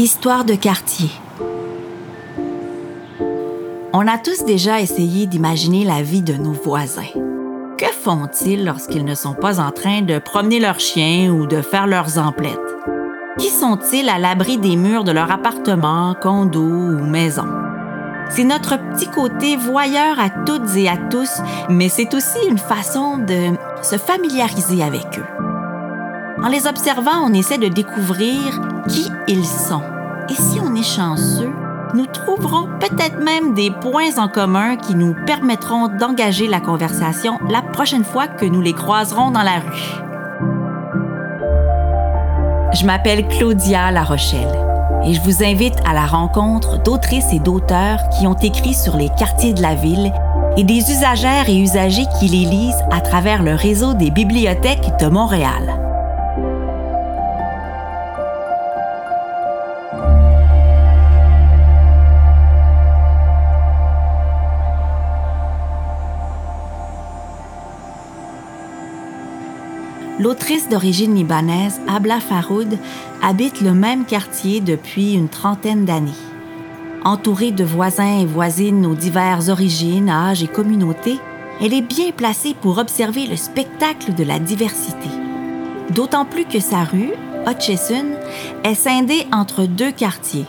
Histoire de quartier. On a tous déjà essayé d'imaginer la vie de nos voisins. Que font-ils lorsqu'ils ne sont pas en train de promener leurs chiens ou de faire leurs emplettes? Qui sont-ils à l'abri des murs de leur appartement, condo ou maison? C'est notre petit côté voyeur à toutes et à tous, mais c'est aussi une façon de se familiariser avec eux. En les observant, on essaie de découvrir qui ils sont. Et si on est chanceux, nous trouverons peut-être même des points en commun qui nous permettront d'engager la conversation la prochaine fois que nous les croiserons dans la rue. Je m'appelle Claudia La Rochelle et je vous invite à la rencontre d'autrices et d'auteurs qui ont écrit sur les quartiers de la ville et des usagères et usagers qui les lisent à travers le réseau des bibliothèques de Montréal. L'autrice d'origine libanaise, Abla Faroud, habite le même quartier depuis une trentaine d'années. Entourée de voisins et voisines aux diverses origines, âges et communautés, elle est bien placée pour observer le spectacle de la diversité. D'autant plus que sa rue, Hutchison, est scindée entre deux quartiers,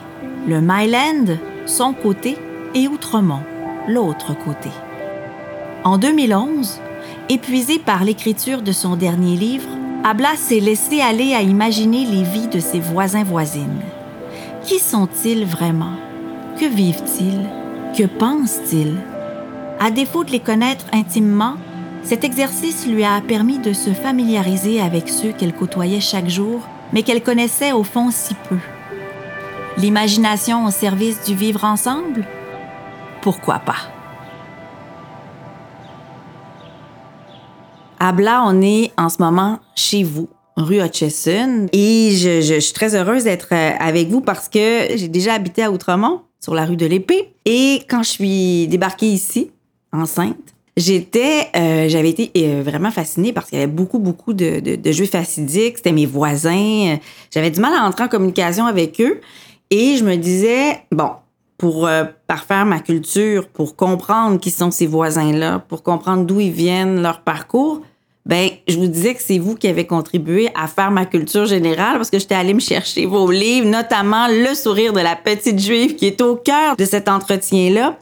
le Myland, son côté, et Outremont, l'autre côté. En 2011, Épuisé par l'écriture de son dernier livre, Abla s'est laissé aller à imaginer les vies de ses voisins-voisines. Qui sont-ils vraiment? Que vivent-ils? Que pensent-ils? À défaut de les connaître intimement, cet exercice lui a permis de se familiariser avec ceux qu'elle côtoyait chaque jour, mais qu'elle connaissait au fond si peu. L'imagination au service du vivre ensemble? Pourquoi pas? Abla, on est en ce moment chez vous, rue Hutchison. Et je, suis très heureuse d'être euh, avec vous parce que j'ai déjà habité à Outremont, sur la rue de l'Épée. Et quand je suis débarquée ici, enceinte, j'étais, euh, j'avais été euh, vraiment fascinée parce qu'il y avait beaucoup, beaucoup de, de jeux facidiques. C'était mes voisins. J'avais du mal à entrer en communication avec eux. Et je me disais, bon, pour parfaire ma culture, pour comprendre qui sont ces voisins-là, pour comprendre d'où ils viennent, leur parcours, ben, je vous disais que c'est vous qui avez contribué à faire ma culture générale parce que j'étais allée me chercher vos livres, notamment Le sourire de la petite juive qui est au cœur de cet entretien-là.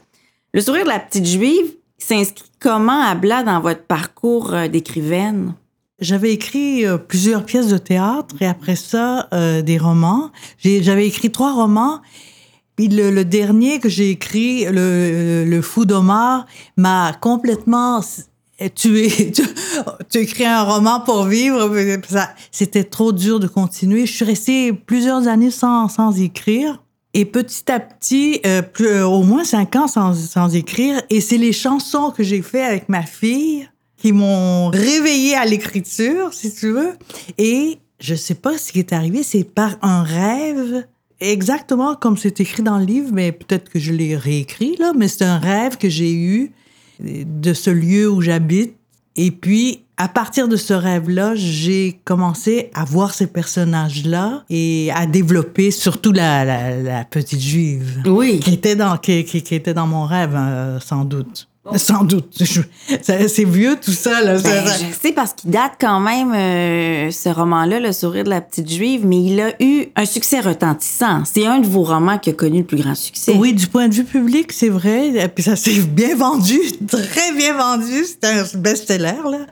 Le sourire de la petite juive s'inscrit comment à Blas dans votre parcours euh, d'écrivaine? J'avais écrit euh, plusieurs pièces de théâtre et après ça, euh, des romans. J'avais écrit trois romans. Puis le, dernier que j'ai écrit, le, le Fou d'Omar, m'a complètement tu, tu, écris un roman pour vivre. C'était trop dur de continuer. Je suis restée plusieurs années sans, sans écrire. Et petit à petit, euh, plus, euh, au moins cinq ans sans, sans écrire. Et c'est les chansons que j'ai fait avec ma fille qui m'ont réveillée à l'écriture, si tu veux. Et je sais pas ce qui est arrivé, c'est par un rêve, exactement comme c'est écrit dans le livre, mais peut-être que je l'ai réécrit, là, mais c'est un rêve que j'ai eu de ce lieu où j'habite. Et puis, à partir de ce rêve-là, j'ai commencé à voir ces personnages-là et à développer surtout la, la, petite juive. Oui. Qui était dans, qui, qui, était dans mon rêve, hein, sans doute. Sans doute. C'est vieux tout ça. Là. Ben, je sais parce qu'il date quand même, euh, ce roman-là, Le sourire de la petite juive, mais il a eu un succès retentissant. C'est un de vos romans qui a connu le plus grand succès. Oui, du point de vue public, c'est vrai. Puis ça s'est bien vendu, très bien vendu. C'était un best-seller. Là.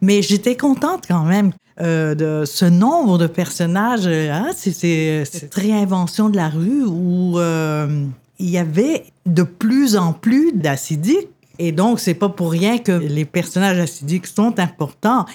Mais j'étais contente quand même. Euh, de ce nombre de personnages, hein, c'est cette réinvention de la rue où euh, il y avait de plus en plus d'acidiques et donc, c'est pas pour rien que les personnages acidiques sont importants.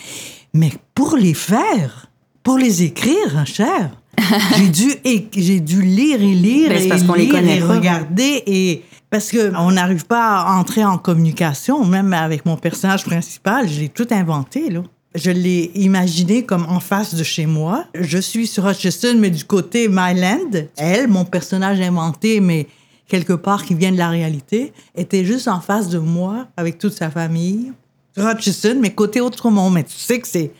Mais pour les faire, pour les écrire, hein, cher, j'ai dû, j'ai dû lire et lire ben, et, parce lire les connaît et regarder et parce que on n'arrive pas à entrer en communication, même avec mon personnage principal, je l'ai tout inventé là. Je l'ai imaginé comme en face de chez moi. Je suis sur Hutchison, mais du côté Myland. Elle, mon personnage inventé, mais quelque part qui vient de la réalité, était juste en face de moi avec toute sa famille. Rochison, mais côté autrement. Mais tu sais que c'est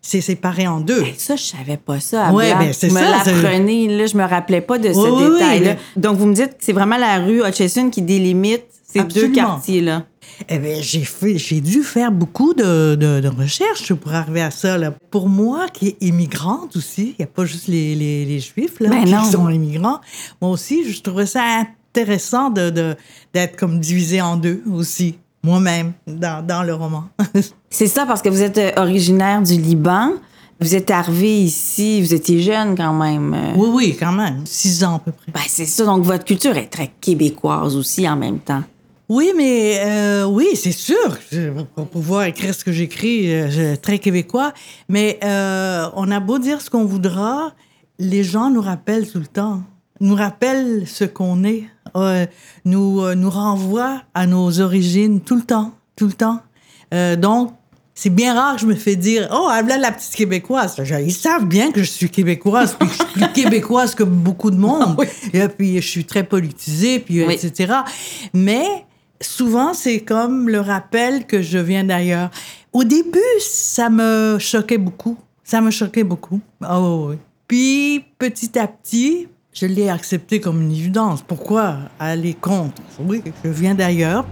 c'est séparé en deux. Ça, je savais pas ça. Abla. ben, c'est ça, l'apprenez, là, je me rappelais pas de ce Oui, oui, détail-là. oui. Donc, vous me dites que c'est vraiment la rue Hutchison qui délimite ces deux quartiers-là. Eh bien, j'ai fait, j'ai dû faire beaucoup de, de, de recherches pour arriver à ça. Là. Pour moi, qui est immigrante aussi, il n'y a pas juste les, les, les Juifs là, Ben qui non. sont immigrants. Moi aussi, je trouvais ça intéressant de, de, d'être comme divisé en deux aussi, moi-même, dans, dans le roman. C'est ça, parce que vous êtes euh, originaire du Liban. Vous êtes arrivé ici, vous étiez jeune quand même. oui, oui, quand même. Six ans à peu près. Ben, c'est ça. Donc, votre culture est très québécoise aussi en même temps. Oui, mais euh, oui, c'est sûr. Pour pouvoir écrire ce que j'écris, euh, très québécois. Mais euh, on a beau dire ce qu'on voudra, les gens nous rappellent tout le temps. Nous rappellent ce qu'on est. Euh, nous, euh, nous renvoient à nos origines tout le temps. Tout le temps. Euh, donc, c'est bien rare que je me fais dire Oh, là, la petite québécoise. Ils savent bien que je suis québécoise, puis que je suis plus québécoise que beaucoup de monde. Et puis, je suis très politisée, puis Oui. etc. Mais souvent, c'est comme le rappel que je viens d'ailleurs. Au début, ça me choquait beaucoup. Ça me choquait beaucoup. Oh, oui. Puis, petit à petit, je l'ai accepté comme une évidence. Pourquoi aller contre? Oui, je viens d'ailleurs.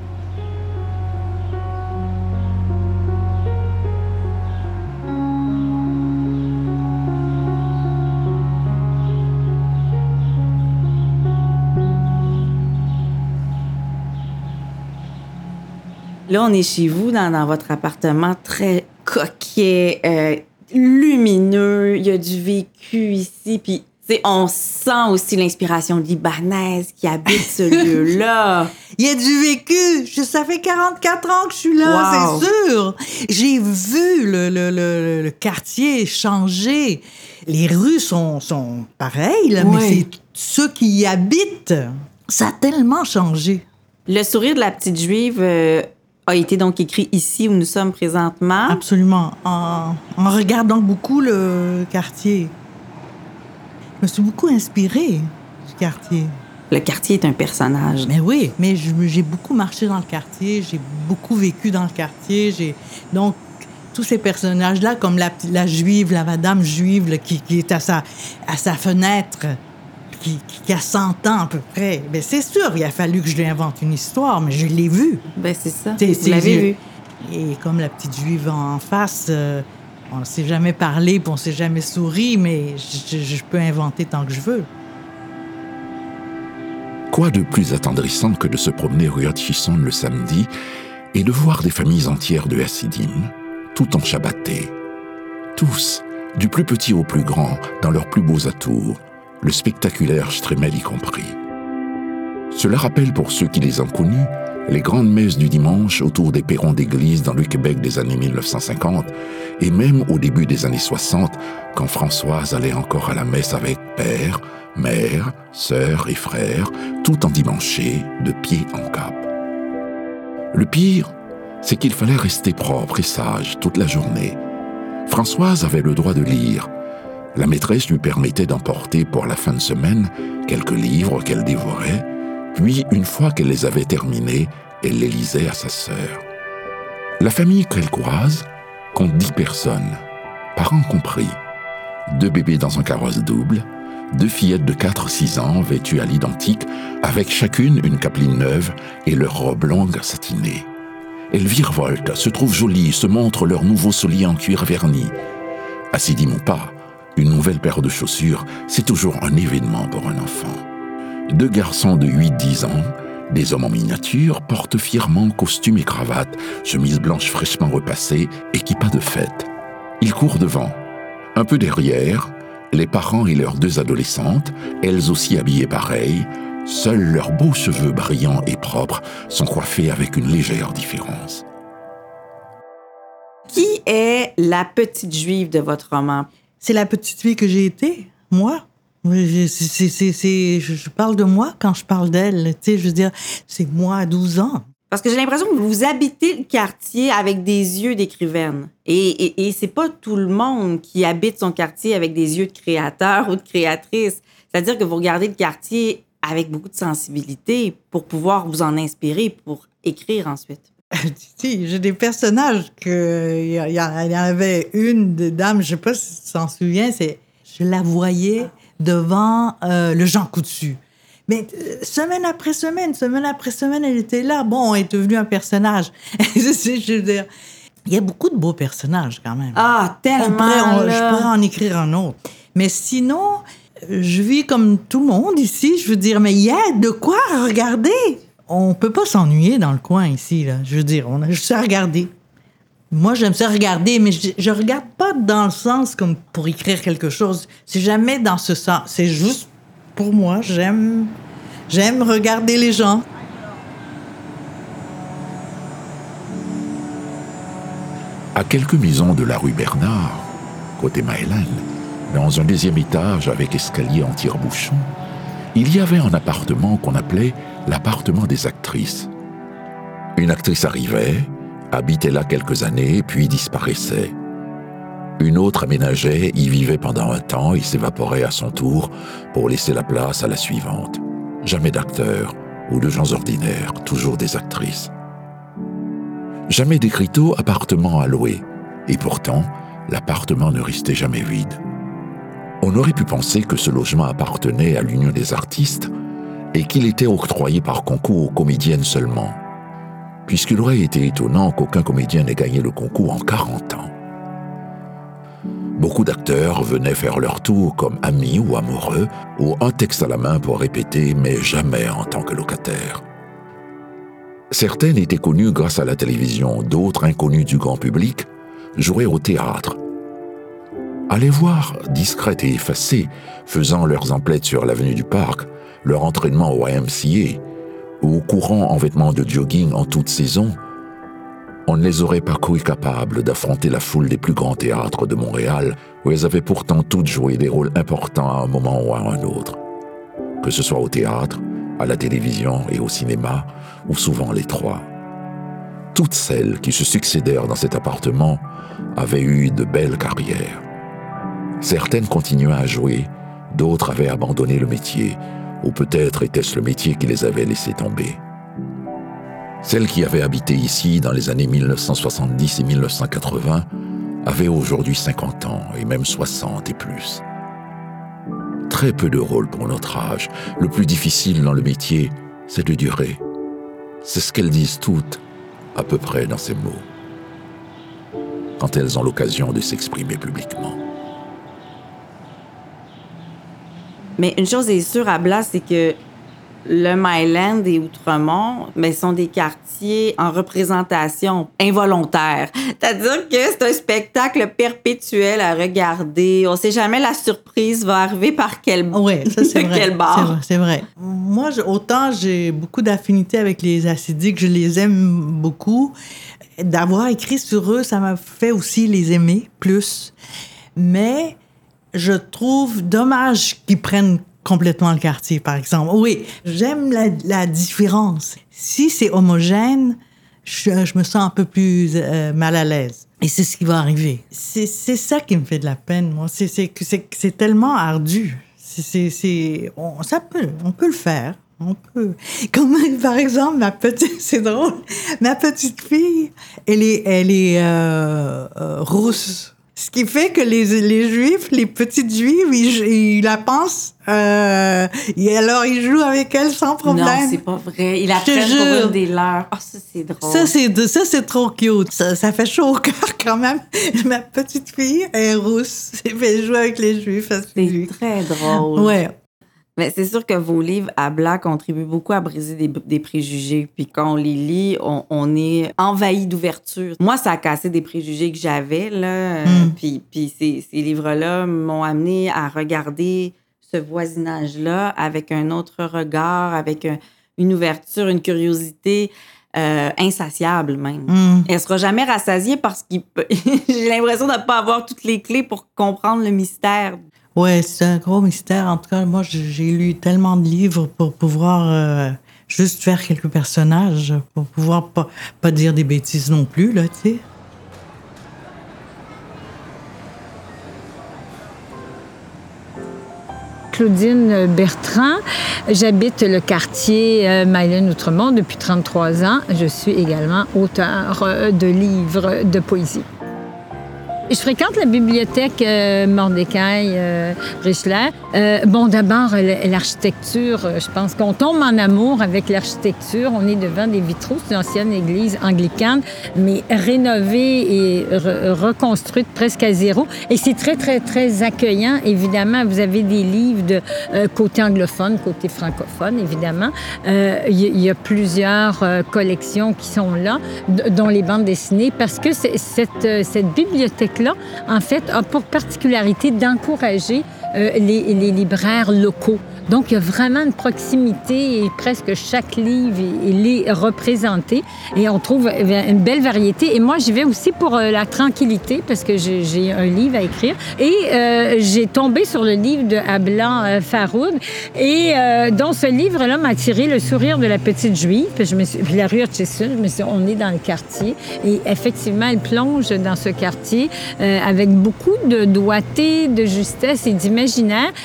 Là, on est chez vous, dans, votre appartement très coquet, euh, lumineux. Il y a du vécu ici. Puis, on sent aussi l'inspiration libanaise qui habite ce lieu-là. Il y a du vécu. Je- ça fait 44 ans que je suis là, Wow. c'est sûr. J'ai vu le, le, le, le quartier changer. Les rues sont, sont pareilles, là, mais c'est ceux qui y habitent. Ça a tellement changé. Le sourire de la petite juive euh, a été donc écrit ici où nous sommes présentement. Absolument. En, en regardant beaucoup le quartier. Je me suis beaucoup inspirée du quartier. Le quartier est un personnage. Mais oui, mais j'ai beaucoup marché dans le quartier, j'ai beaucoup vécu dans le quartier. J'ai donc tous ces personnages-là, comme la, juive, la madame juive là, qui, qui est à sa, à sa fenêtre, qui, a 100 ans à peu près. Mais c'est sûr, il a fallu que je lui invente une histoire, mais je l'ai vue. Ben, c'est ça. Vous l'avez je- vu. Et comme la petite juive en face, euh, on ne s'est jamais parlé, puis on s'est jamais souri, mais je, peux inventer tant que je veux. Quoi de plus attendrissant que de se promener rue Hutchison le samedi et de voir des familles entières de Hassidim, tout en Shabbaté. Tous, du plus petit au plus grand, dans leurs plus beaux atours, le spectaculaire Stremel y compris. Cela rappelle pour ceux qui les ont connus les grandes messes du dimanche autour des perrons d'église dans le Québec des années 1950 et même au début des années 60 quand Françoise allait encore à la messe avec père, mère, sœur et frère, tout endimanché, de pied en cap. Le pire, c'est qu'il fallait rester propre et sage toute la journée. Françoise avait le droit de lire. La maîtresse lui permettait d'emporter pour la fin de semaine quelques livres qu'elle dévorait, puis une fois qu'elle les avait terminés, elle les lisait à sa sœur. La famille qu'elle croise compte dix personnes, parents compris. Deux bébés dans un carrosse double, deux fillettes de 4-6 ans vêtues à l'identique, avec chacune une capeline neuve et leur robe longue satinée. Elles virevoltent, se trouvent jolies, se montrent leur nouveau soulier en cuir verni. Assidim ou pas, une nouvelle paire de chaussures, c'est toujours un événement pour un enfant. Deux garçons de 8-10 ans, des hommes en miniature, portent fièrement costumes et cravates, chemises blanches fraîchement repassées et kippas de fête. Ils courent devant. Un peu derrière, les parents et leurs deux adolescentes, elles aussi habillées pareil, seuls leurs beaux cheveux brillants et propres sont coiffés avec une légère différence. Qui est la petite juive de votre roman? C'est la petite fille que j'ai été, moi. Oui, je- c'est- parle de moi quand je parle d'elle. Tu sais, je veux dire, c'est moi à 12 ans. Parce que j'ai l'impression que vous habitez le quartier avec des yeux d'écrivaine. Et, et, et c'est pas tout le monde qui habite son quartier avec des yeux de créateur ou de créatrice. C'est-à-dire que vous regardez le quartier avec beaucoup de sensibilité pour pouvoir vous en inspirer pour écrire ensuite. si, j'ai des personnages que il y, y, en avait une des dames, je sais pas si tu t'en souviens, c'est je la voyais devant euh, le Jean Coutu. Mais euh, semaine après semaine, semaine après semaine, elle était là. Bon, elle est devenue un personnage. je veux dire, il y a beaucoup de beaux personnages quand même. Ah, tellement. On pourrait, on, je pourrais en écrire un autre. Mais sinon, je vis comme tout le monde ici. Je veux dire, mais il y a de quoi regarder. On peut pas s'ennuyer dans le coin ici. Là. Je veux dire, on a juste à regarder. Moi, j'aime ça regarder, mais je, je regarde pas dans le sens comme pour écrire quelque chose. C'est jamais dans ce sens. C'est juste pour moi. J'aime, j'aime regarder les gens. À quelques maisons de la rue Bernard, côté Maëlan, dans un deuxième étage avec escalier en tire-bouchon, il y avait un appartement qu'on appelait l'appartement des actrices. Une actrice arrivait, habitait là quelques années, puis disparaissait. Une autre aménageait, y vivait pendant un temps et s'évaporait à son tour pour laisser la place à la suivante. Jamais d'acteurs ou de gens ordinaires, toujours des actrices. Jamais d'écriteau appartement à louer, et pourtant, l'appartement ne restait jamais vide. On aurait pu penser que ce logement appartenait à l'Union des artistes et qu'il était octroyé par concours aux comédiennes seulement, puisqu'il aurait été étonnant qu'aucun comédien n'ait gagné le concours en 40 ans. Beaucoup d'acteurs venaient faire leur tour comme amis ou amoureux, ou un texte à la main pour répéter, mais jamais en tant que locataire. Certaines étaient connues grâce à la télévision, d'autres inconnues du grand public, jouaient au théâtre. Les voir, discrètes et effacées, faisant leurs emplettes sur l'avenue du Parc, leur entraînement au YMCA, ou courant en vêtements de jogging en toute saison, on ne les aurait pas cru capables d'affronter la foule des plus grands théâtres de Montréal, où elles avaient pourtant toutes joué des rôles importants à un moment ou à un autre. Que ce soit au théâtre, à la télévision et au cinéma, ou souvent les trois. Toutes celles qui se succédèrent dans cet appartement avaient eu de belles carrières. Certaines continuaient à jouer, d'autres avaient abandonné le métier, ou peut-être était-ce le métier qui les avait laissés tomber. Celles qui avaient habité ici dans les années 1970 et 1980 avaient aujourd'hui 50 ans et même 60 et plus. Très peu de rôles pour notre âge. Le plus difficile dans le métier, c'est de durer. C'est ce qu'elles disent toutes, à peu près dans ces mots, quand elles ont l'occasion de s'exprimer publiquement. Mais une chose est sûre à Blas, c'est que le Myland et Outremont, mais sont des quartiers en représentation involontaire. C'est-à-dire que c'est un spectacle perpétuel à regarder. On sait jamais la surprise va arriver par quel, ouais, ça, c'est vrai. quel bord. C'est vrai, vrai. Moi, autant j'ai beaucoup d'affinité avec les acidiques, je les aime beaucoup. D'avoir écrit sur eux, ça m'a fait aussi les aimer plus. Mais je trouve dommage qu'ils prennent complètement le quartier, par exemple. Oui, j'aime la, la, différence. Si c'est homogène, je, je, me sens un peu plus euh, mal à l'aise. Et c'est ce qui va arriver. C'est ça qui me fait de la peine, moi. C'est tellement ardu. C'est on, ça peut, on peut le faire. On peut. Comme par exemple ma petite, c'est drôle, ma petite fille, elle est, elle est euh, euh, rousse. Ce qui fait que les, les Juifs, les petites Juives, ils, ils la pensent. Euh, et alors, ils jouent avec elle sans problème. Non, c'est pas vrai. Ils la prennent pour une des leurs. Oh, ça, c'est drôle. Ça, c'est, ça, c'est trop cute. Ça, ça fait chaud au cœur quand même. Ma petite fille est rousse. Elle jouer avec les Juifs. C'est très drôle. Ouais. Mais c'est sûr que vos livres à Black contribuent beaucoup à briser des, des préjugés. Puis quand on les lit, on, on est envahi d'ouverture. Moi, ça a cassé des préjugés que j'avais. là. Mm. Puis, puis ces, ces livres-là m'ont amené à regarder ce voisinage-là avec un autre regard, avec un, une ouverture, une curiosité. Euh, insatiable même. Mm. Elle sera jamais rassasiée parce peut... j'ai l'impression de ne pas avoir toutes les clés pour comprendre le mystère Ouais, c'est un gros mystère. En tout cas, moi, j'ai lu tellement de livres pour pouvoir euh, juste faire quelques personnages, pour pouvoir pas, dire des bêtises non plus, là, tu sais. Claudine Bertrand J'habite le quartier euh, Outremont depuis 33 ans. Je suis également auteur euh, de livres de poésie. Je fréquente la bibliothèque euh, Mordecai euh, Richler. Euh, bon, d'abord, l'architecture, euh, je pense qu'on tombe en amour avec l'architecture. On est devant des vitraux, c'est une ancienne église anglicane, mais rénovée et reconstruite presque à zéro. Et c'est très, très, très accueillant. Évidemment, vous avez des livres de côté anglophone, côté francophone, évidemment. Il y, y, a plusieurs collections qui sont là, dont les bandes dessinées, parce que cette, cette bibliothèque là en fait, a pour particularité d'encourager euh, les, libraires locaux. Donc, il y a vraiment une proximité et presque chaque livre est représenté et on trouve une belle variété. Et moi, j'y vais aussi pour euh, la tranquillité parce que j'ai un livre à écrire. Et euh, j'ai tombé sur le livre de Ablan Faroud et dans ce livre-là m'a attiré le sourire de la petite juive. Puis, je me suis, la rue Hutchison, je me suis on est dans le quartier et effectivement, elle plonge dans ce quartier avec beaucoup de doigté, de justesse et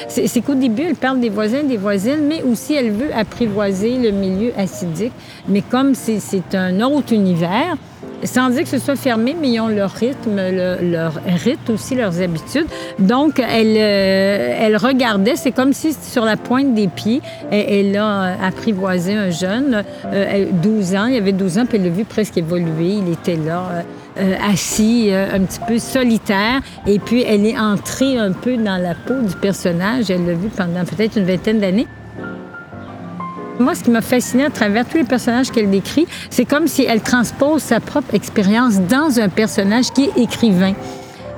C'est qu'au début, elle parle des voisins des voisines, mais aussi elle veut apprivoiser le milieu acidique. Mais comme c'est un autre univers, sans dire que ce soit fermé, mais ils ont leur rythme, leur rythme aussi, leurs habitudes. Donc, elle, euh, elle regardait, c'est comme si sur la pointe des pieds, elle, a apprivoisé un jeune, euh, 12 ans, il avait 12 ans, puis elle l'a vu presque évoluer, il était là. Euh, euh un petit peu solitaire, et puis elle est entrée un peu dans la peau du personnage. Elle l'a vu pendant peut-être une vingtaine d'années. Moi, ce qui m'a fasciné à travers tous les personnages qu'elle décrit, c'est comme si elle transpose sa propre expérience dans un personnage qui est écrivain.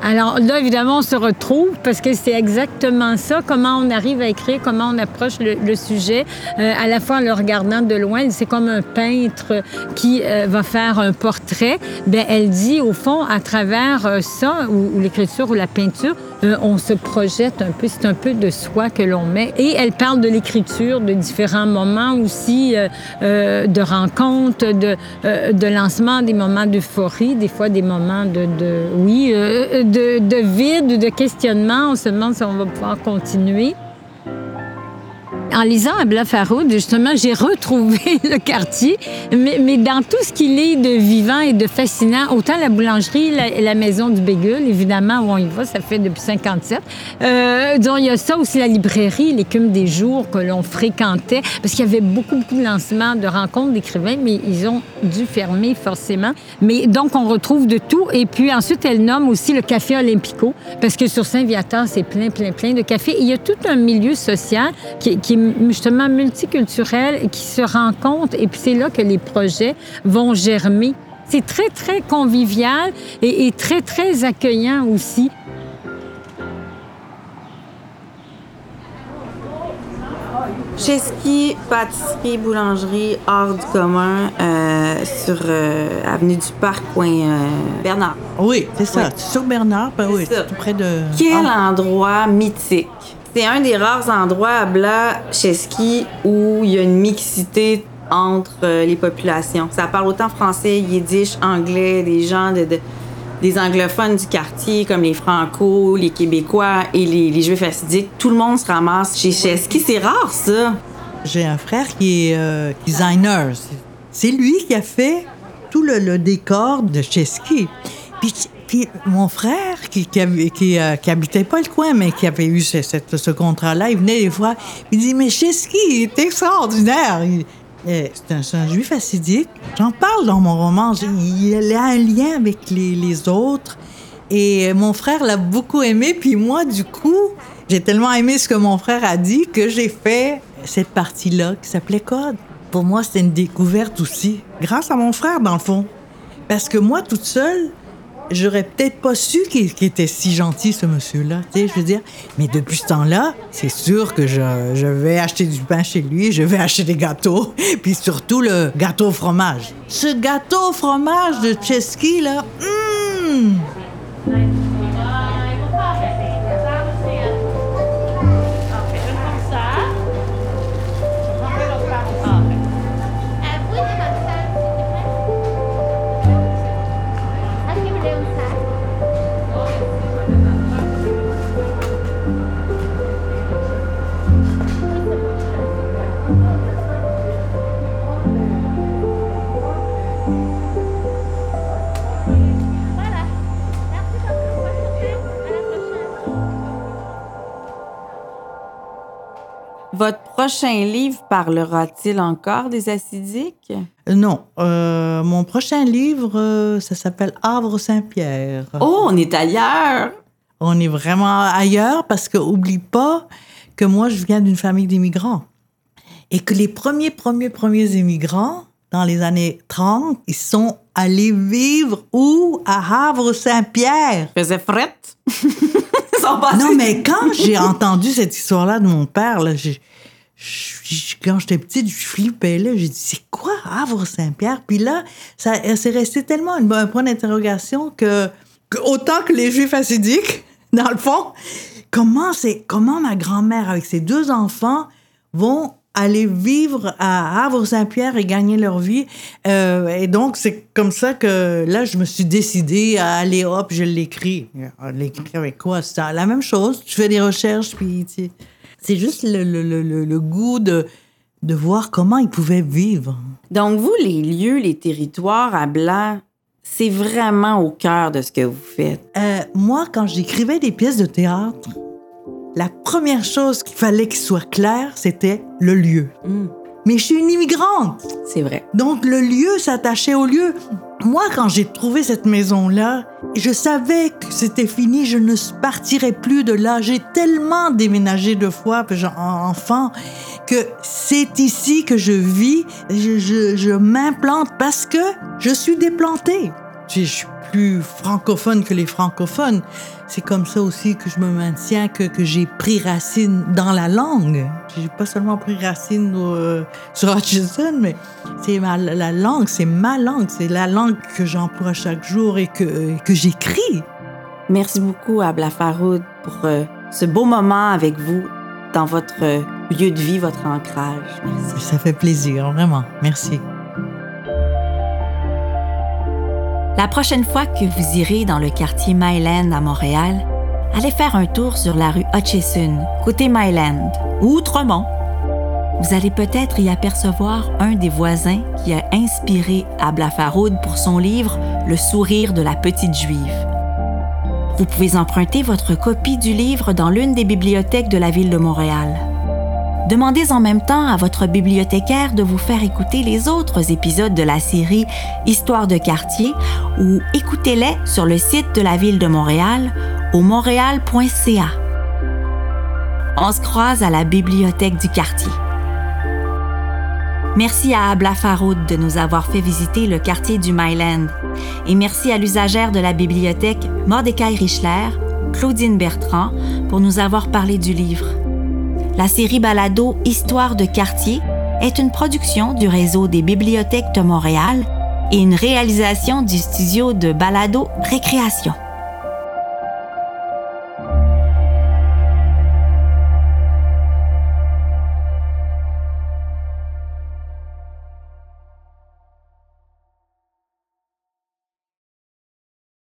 Alors là, évidemment, on se retrouve parce que c'est exactement ça, comment on arrive à écrire, comment on approche le, sujet, euh, à la fois en le regardant de loin. C'est comme un peintre qui euh, va faire un portrait. Bien, elle dit, au fond, à travers euh, ça, ou, l'écriture ou la peinture, on se projette un peu, c'est un peu de soi que l'on met. Et elle parle de l'écriture, de différents moments aussi, de rencontres, de, de lancement, des moments d'euphorie, des fois des moments de, de oui, de, de vide, de questionnement. On se demande si on va pouvoir continuer en lisant Abla Faroud, justement, j'ai retrouvé le quartier, mais, mais, dans tout ce qu'il est de vivant et de fascinant, autant la boulangerie, la, la maison du Bégul, évidemment, où on y va, ça fait depuis 57. Euh, donc, il y a ça aussi, la librairie, l'écume des jours que l'on fréquentait, parce qu'il y avait beaucoup, beaucoup de lancements, de rencontres d'écrivains, mais ils ont dû fermer forcément. Mais donc, on retrouve de tout. Et puis ensuite, elle nomme aussi le Café Olympico, parce que sur Saint-Viateur, c'est plein, plein, plein de cafés. il y a tout un milieu social qui, qui est justement multiculturel et qui se rencontrent. Et puis c'est là que les projets vont germer. C'est très, très convivial et, et, très, très accueillant aussi. Chesky, pâtisserie, boulangerie, hors du commun, euh, sur euh, avenue du Parc, coin euh, Bernard. Oui, c'est ça. Oui. Sur Bernard, ben oui, tout près de. Quel ah. endroit mythique! C'est un des rares endroits à Blas, Chesky, où il y a une mixité entre euh, les populations. Ça parle autant français, yiddish, anglais, des gens de, de des anglophones du quartier, comme les Franco, les Québécois et les, Juifs assidiques. Tout le monde se ramasse chez Chesky. C'est rare, ça. J'ai un frère qui est euh, designer. C'est lui qui a fait tout le, le décor de Chesky. Puis, puis, mon frère, euh, qui, habitait pas le coin, mais qui avait eu ce, contrat-là, il venait des fois, il dit Mais Chesky, il est extraordinaire. Il, c'est un, juif assidique. J'en parle dans mon roman. Il a un lien avec les, les autres. Et mon frère l'a beaucoup aimé. Puis moi, du coup, j'ai tellement aimé ce que mon frère a dit que j'ai fait cette partie-là qui s'appelait Code. Pour moi, c'était une découverte aussi, grâce à mon frère, dans le fond. Parce que moi, toute seule, j'aurais peut-être pas su qu'il qu était si gentil, ce monsieur-là. Tu sais, je veux dire. Mais depuis ce temps-là, c'est sûr que je, je, vais acheter du pain chez lui, je vais acheter des gâteaux, puis surtout le gâteau au fromage. Ce gâteau au fromage de Chesky, là, mmh! Prochain livre parlera-t-il encore des acidiques? Euh, Non, euh, mon prochain livre, euh, ça s'appelle Havre Saint-Pierre. Oh, on est ailleurs! On est vraiment ailleurs parce que oublie pas que moi, je viens d'une famille d'immigrants. Et que les premiers, premiers, premiers immigrants, dans les années 30, ils sont allés vivre où? À Havre-Saint-Pierre. Faisait frette. Ils sont passés- Non, mais quand j'ai entendu cette histoire-là de mon père, là, j'ai- je- quand j'étais petite, je flippais là. J'ai dit, c'est quoi Havre-Saint-Pierre? Puis là, ça c'est resté tellement un point d'interrogation que, autant que les Juifs assidiques, dans le fond, comment, c'est, comment ma grand-mère, avec ses deux enfants, vont aller vivre à Havre-Saint-Pierre et gagner leur vie? Euh, et donc, c'est comme ça que là, je me suis décidée à aller, hop, je l'écris. Euh, L'écrit avec quoi? C'est la même chose. Tu fais des recherches, puis tu- c'est juste le, le, le, le- goût de, de voir comment ils pouvaient vivre. Donc, vous, les lieux, les territoires à Blanc, c'est vraiment au cœur de ce que vous faites. Euh, moi, quand j'écrivais des pièces de théâtre, la première chose qu'il fallait qu'il soit clair, c'était le lieu. Hmm, Mais je suis une immigrante. c'est vrai. Donc le lieu s'attachait au lieu. Moi, quand j'ai trouvé cette maison-là, je savais que c'était fini, je ne partirais plus de là. J'ai tellement déménagé deux fois, j'en- enfant, que c'est ici que je vis. Je, je- je m'implante parce que je suis déplantée. Je je suis plus francophone que les francophones. C'est comme ça aussi que je me maintiens, que, que j'ai pris racine dans la langue. J'ai pas seulement pris racine euh, sur Hutchison, mais c'est ma, la langue, c'est ma langue, c'est la langue que j'emploie chaque jour et que, que j'écris. Merci beaucoup à Blafaroud pour euh, ce beau moment avec vous dans votre euh, lieu de vie, votre ancrage. Merci. Ça fait plaisir, vraiment. Merci. La prochaine fois que vous irez dans le quartier Myland à Montréal, allez faire un tour sur la rue Hutchison, côté Myland, ou Outremont. Vous allez peut-être y apercevoir un des voisins qui a inspiré Abla Faroud pour son livre Le sourire de la petite juive. Vous pouvez emprunter votre copie du livre dans l'une des bibliothèques de la ville de Montréal. Demandez en même temps à votre bibliothécaire de vous faire écouter les autres épisodes de la série Histoire de quartier ou écoutez-les sur le site de la ville de Montréal au montréal.ca. On se croise à la bibliothèque du quartier. Merci à Abla Faroud de nous avoir fait visiter le quartier du Myland. Et merci à l'usagère de la bibliothèque Mordecai Richler, Claudine Bertrand, pour nous avoir parlé du livre. La série Balado Histoire de quartier est une production du réseau des bibliothèques de Montréal et une réalisation du studio de Balado Récréation.